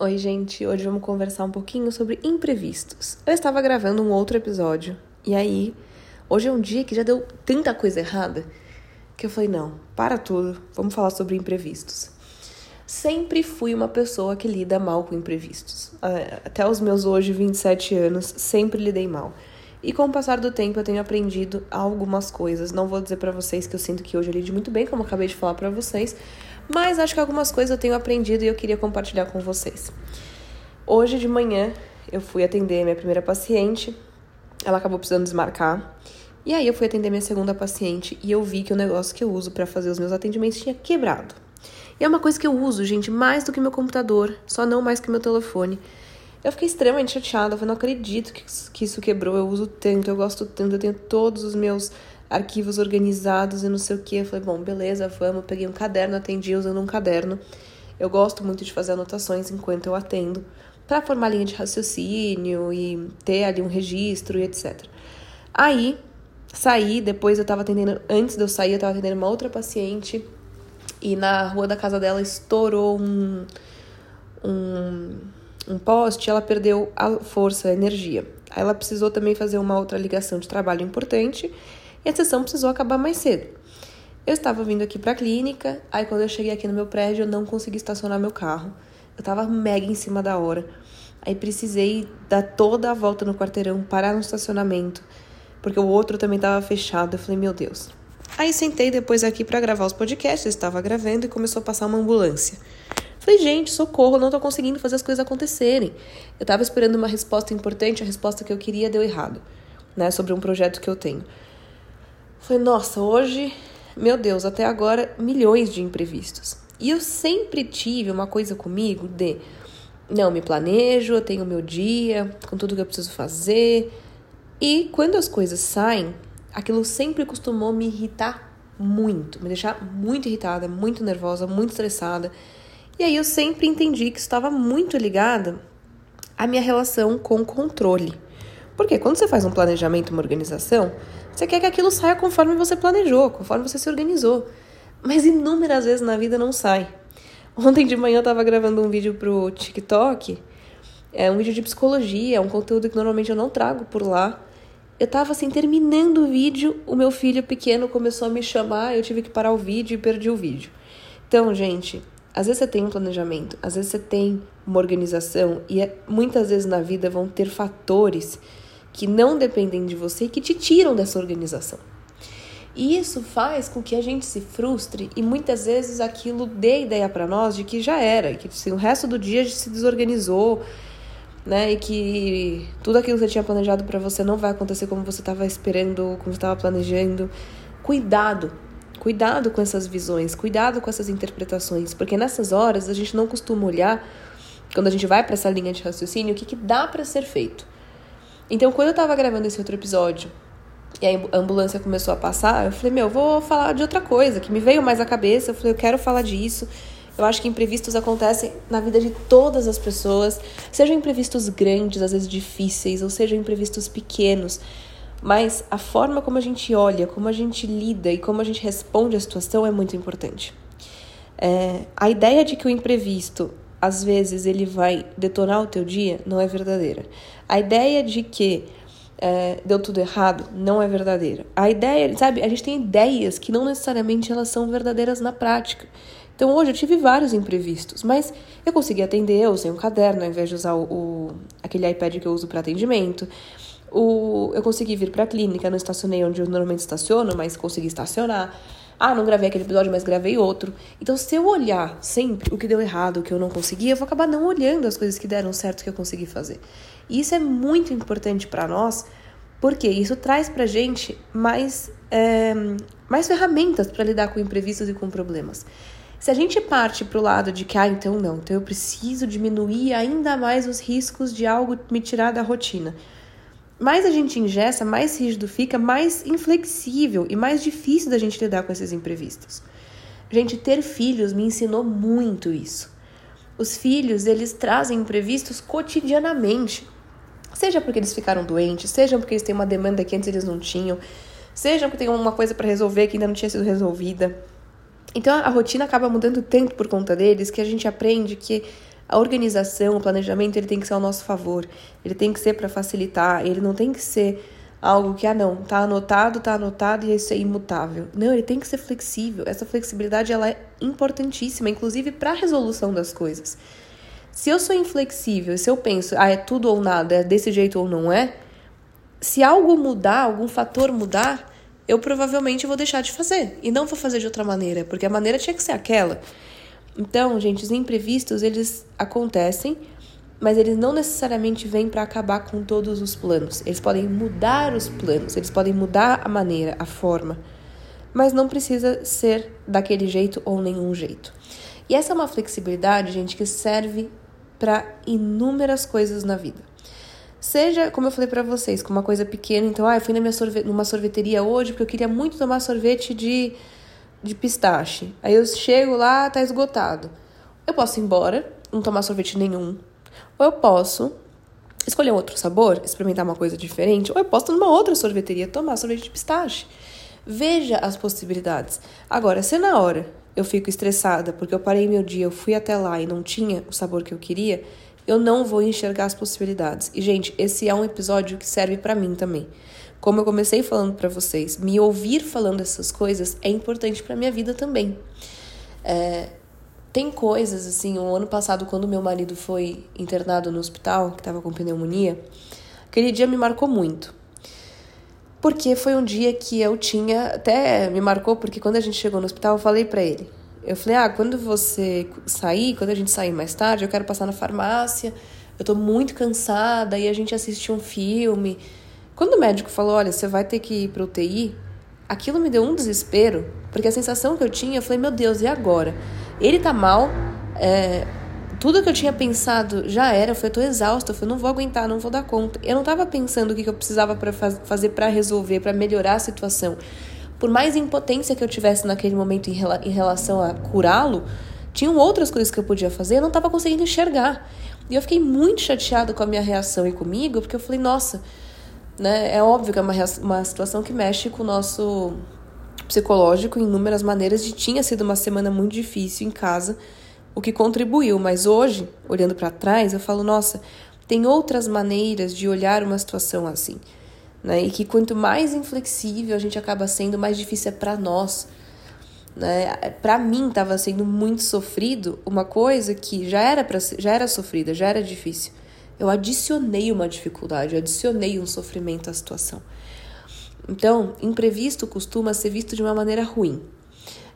Oi, gente. Hoje vamos conversar um pouquinho sobre imprevistos. Eu estava gravando um outro episódio e aí, hoje é um dia que já deu tanta coisa errada que eu falei: não, para tudo, vamos falar sobre imprevistos. Sempre fui uma pessoa que lida mal com imprevistos. Ah, até os meus hoje 27 anos, sempre lidei mal. E com o passar do tempo eu tenho aprendido algumas coisas. Não vou dizer para vocês que eu sinto que hoje eu lido muito bem, como eu acabei de falar para vocês, mas acho que algumas coisas eu tenho aprendido e eu queria compartilhar com vocês. Hoje de manhã eu fui atender minha primeira paciente, ela acabou precisando desmarcar. E aí eu fui atender minha segunda paciente e eu vi que o negócio que eu uso para fazer os meus atendimentos tinha quebrado. E é uma coisa que eu uso, gente, mais do que meu computador, só não mais que meu telefone. Eu fiquei extremamente chateada, eu não acredito que isso quebrou, eu uso tanto, eu gosto tanto, eu tenho todos os meus arquivos organizados e não sei o que. Eu falei, bom, beleza, vamos. Peguei um caderno, atendi usando um caderno. Eu gosto muito de fazer anotações enquanto eu atendo, para formar linha de raciocínio e ter ali um registro e etc. Aí, saí, depois eu tava atendendo, antes de eu sair, eu tava atendendo uma outra paciente e na rua da casa dela estourou um, um, um poste, ela perdeu a força, a energia. Aí ela precisou também fazer uma outra ligação de trabalho importante e a sessão precisou acabar mais cedo. Eu estava vindo aqui para a clínica, aí quando eu cheguei aqui no meu prédio, eu não consegui estacionar meu carro. Eu estava mega em cima da hora. Aí precisei dar toda a volta no quarteirão, parar no estacionamento, porque o outro também estava fechado. Eu falei, meu Deus. Aí sentei depois aqui para gravar os podcasts, eu estava gravando e começou a passar uma ambulância. Falei, gente, socorro, não tô conseguindo fazer as coisas acontecerem. Eu estava esperando uma resposta importante, a resposta que eu queria deu errado, né, sobre um projeto que eu tenho. Falei, nossa, hoje, meu Deus, até agora milhões de imprevistos. E eu sempre tive uma coisa comigo de não me planejo, eu tenho meu dia com tudo que eu preciso fazer. E quando as coisas saem, aquilo sempre costumou me irritar muito, me deixar muito irritada, muito nervosa, muito estressada. E aí eu sempre entendi que estava muito ligada à minha relação com controle. Porque quando você faz um planejamento, uma organização, você quer que aquilo saia conforme você planejou, conforme você se organizou. Mas inúmeras vezes na vida não sai. Ontem de manhã eu estava gravando um vídeo pro TikTok, é um vídeo de psicologia, é um conteúdo que normalmente eu não trago por lá. Eu estava assim, terminando o vídeo, o meu filho pequeno começou a me chamar, eu tive que parar o vídeo e perdi o vídeo. Então, gente, às vezes você tem um planejamento, às vezes você tem uma organização e é, muitas vezes na vida vão ter fatores que não dependem de você e que te tiram dessa organização. E isso faz com que a gente se frustre e muitas vezes aquilo dê ideia para nós de que já era, que assim, o resto do dia se desorganizou, né? E que tudo aquilo que você tinha planejado para você não vai acontecer como você estava esperando, como estava planejando. Cuidado, cuidado com essas visões, cuidado com essas interpretações, porque nessas horas a gente não costuma olhar, quando a gente vai para essa linha de raciocínio, o que, que dá para ser feito. Então, quando eu tava gravando esse outro episódio e a ambulância começou a passar, eu falei, meu, vou falar de outra coisa, que me veio mais à cabeça. Eu falei, eu quero falar disso. Eu acho que imprevistos acontecem na vida de todas as pessoas, sejam imprevistos grandes, às vezes difíceis, ou sejam imprevistos pequenos. Mas a forma como a gente olha, como a gente lida e como a gente responde à situação é muito importante. É, a ideia de que o imprevisto às vezes ele vai detonar o teu dia não é verdadeira. A ideia de que é, deu tudo errado não é verdadeira. A ideia, sabe, a gente tem ideias que não necessariamente elas são verdadeiras na prática. Então hoje eu tive vários imprevistos, mas eu consegui atender, eu usei um caderno ao invés de usar o, o aquele iPad que eu uso para atendimento. O, eu consegui vir para a clínica, não estacionei onde eu normalmente estaciono, mas consegui estacionar. Ah, não gravei aquele episódio, mas gravei outro. Então, se eu olhar sempre o que deu errado, o que eu não consegui, eu vou acabar não olhando as coisas que deram certo que eu consegui fazer. E isso é muito importante para nós, porque isso traz pra gente mais, é, mais ferramentas para lidar com imprevistos e com problemas. Se a gente parte para o lado de que, ah, então não, então eu preciso diminuir ainda mais os riscos de algo me tirar da rotina mais a gente ingessa, mais rígido fica, mais inflexível e mais difícil da gente lidar com esses imprevistos. Gente, ter filhos me ensinou muito isso. Os filhos, eles trazem imprevistos cotidianamente. Seja porque eles ficaram doentes, seja porque eles têm uma demanda que antes eles não tinham, seja porque tem uma coisa para resolver que ainda não tinha sido resolvida. Então a rotina acaba mudando tanto por conta deles que a gente aprende que A organização, o planejamento, ele tem que ser ao nosso favor. Ele tem que ser para facilitar, ele não tem que ser algo que, ah, não, tá anotado, tá anotado e isso é imutável. Não, ele tem que ser flexível. Essa flexibilidade, ela é importantíssima, inclusive para a resolução das coisas. Se eu sou inflexível, se eu penso, ah, é tudo ou nada, é desse jeito ou não é, se algo mudar, algum fator mudar, eu provavelmente vou deixar de fazer e não vou fazer de outra maneira, porque a maneira tinha que ser aquela. Então, gente, os imprevistos, eles acontecem, mas eles não necessariamente vêm para acabar com todos os planos. Eles podem mudar os planos, eles podem mudar a maneira, a forma, mas não precisa ser daquele jeito ou nenhum jeito. E essa é uma flexibilidade, gente, que serve para inúmeras coisas na vida. Seja, como eu falei para vocês, com uma coisa pequena, então, ah, eu fui na minha sorve numa sorveteria hoje porque eu queria muito tomar sorvete de, de pistache. Aí eu chego lá, tá esgotado. Eu posso ir embora, não tomar sorvete nenhum, ou eu posso escolher um outro sabor, experimentar uma coisa diferente, ou eu posso ir numa outra sorveteria tomar sorvete de pistache. Veja as possibilidades. Agora, se na hora eu fico estressada porque eu parei meu dia, eu fui até lá e não tinha o sabor que eu queria, eu não vou enxergar as possibilidades. E gente, esse é um episódio que serve para mim também. Como eu comecei falando para vocês, me ouvir falando essas coisas é importante para minha vida também. É, tem coisas, assim, o ano passado, quando meu marido foi internado no hospital, que estava com pneumonia, aquele dia me marcou muito. Porque foi um dia que eu tinha, até me marcou, porque quando a gente chegou no hospital, eu falei para ele. Eu falei: "Ah, quando você sair, quando a gente sair mais tarde, eu quero passar na farmácia. Eu tô muito cansada e a gente assistir um filme". Quando o médico falou: "Olha, você vai ter que ir para UTI", aquilo me deu um desespero, porque a sensação que eu tinha, eu falei: "Meu Deus, e agora?" Ele tá mal, é, tudo que eu tinha pensado já era, eu falei, tô exausta, eu falei, não vou aguentar, não vou dar conta. Eu não tava pensando o que eu precisava para faz, fazer para resolver, para melhorar a situação. Por mais impotência que eu tivesse naquele momento em, rela, em relação a curá-lo, tinham outras coisas que eu podia fazer, eu não tava conseguindo enxergar. E eu fiquei muito chateada com a minha reação e comigo, porque eu falei, nossa, né, é óbvio que é uma, uma situação que mexe com o nosso psicológico em inúmeras maneiras e tinha sido uma semana muito difícil em casa, o que contribuiu, mas hoje, olhando para trás, eu falo, nossa, tem outras maneiras de olhar uma situação assim, né? E que quanto mais inflexível a gente acaba sendo, mais difícil é para nós. Né? Para mim estava sendo muito sofrido uma coisa que já era para já era sofrida, já era difícil. Eu adicionei uma dificuldade, eu adicionei um sofrimento à situação. Então, imprevisto costuma ser visto de uma maneira ruim.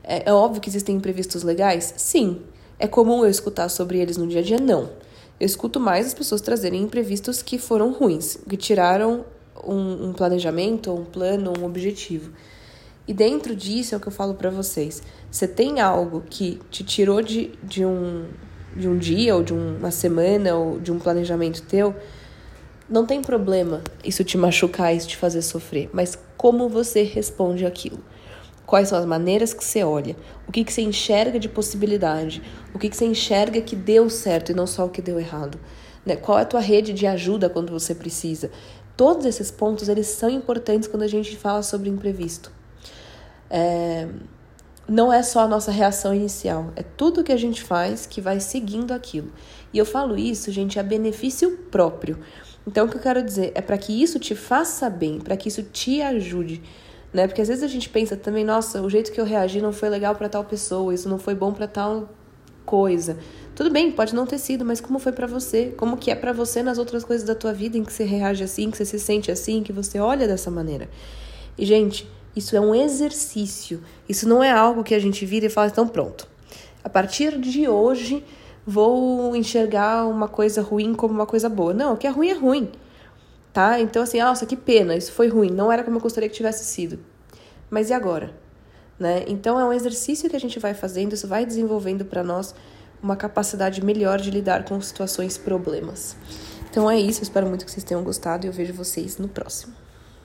É, é óbvio que existem imprevistos legais? Sim. É comum eu escutar sobre eles no dia a dia? Não. Eu escuto mais as pessoas trazerem imprevistos que foram ruins, que tiraram um, um planejamento, um plano, um objetivo. E dentro disso é o que eu falo para vocês. Você tem algo que te tirou de, de, um, de um dia, ou de uma semana, ou de um planejamento teu, não tem problema isso te machucar, isso te fazer sofrer, mas como você responde aquilo? Quais são as maneiras que você olha? O que, que você enxerga de possibilidade? O que, que você enxerga que deu certo e não só o que deu errado? Né? Qual é a tua rede de ajuda quando você precisa? Todos esses pontos eles são importantes quando a gente fala sobre imprevisto. É... Não é só a nossa reação inicial, é tudo que a gente faz que vai seguindo aquilo. E eu falo isso, gente, a benefício próprio. Então, o que eu quero dizer é para que isso te faça bem, para que isso te ajude, né? Porque às vezes a gente pensa também, nossa, o jeito que eu reagi não foi legal para tal pessoa, isso não foi bom para tal coisa. Tudo bem, pode não ter sido, mas como foi para você? Como que é para você nas outras coisas da tua vida em que você reage assim, que você se sente assim, que você olha dessa maneira? E gente, isso é um exercício. Isso não é algo que a gente vira e fala, então pronto. A partir de hoje, vou enxergar uma coisa ruim como uma coisa boa. Não, o que é ruim é ruim. Tá? Então, assim, nossa, que pena, isso foi ruim, não era como eu gostaria que tivesse sido. Mas e agora? Né? Então, é um exercício que a gente vai fazendo, isso vai desenvolvendo para nós uma capacidade melhor de lidar com situações problemas. Então é isso, eu espero muito que vocês tenham gostado e eu vejo vocês no próximo.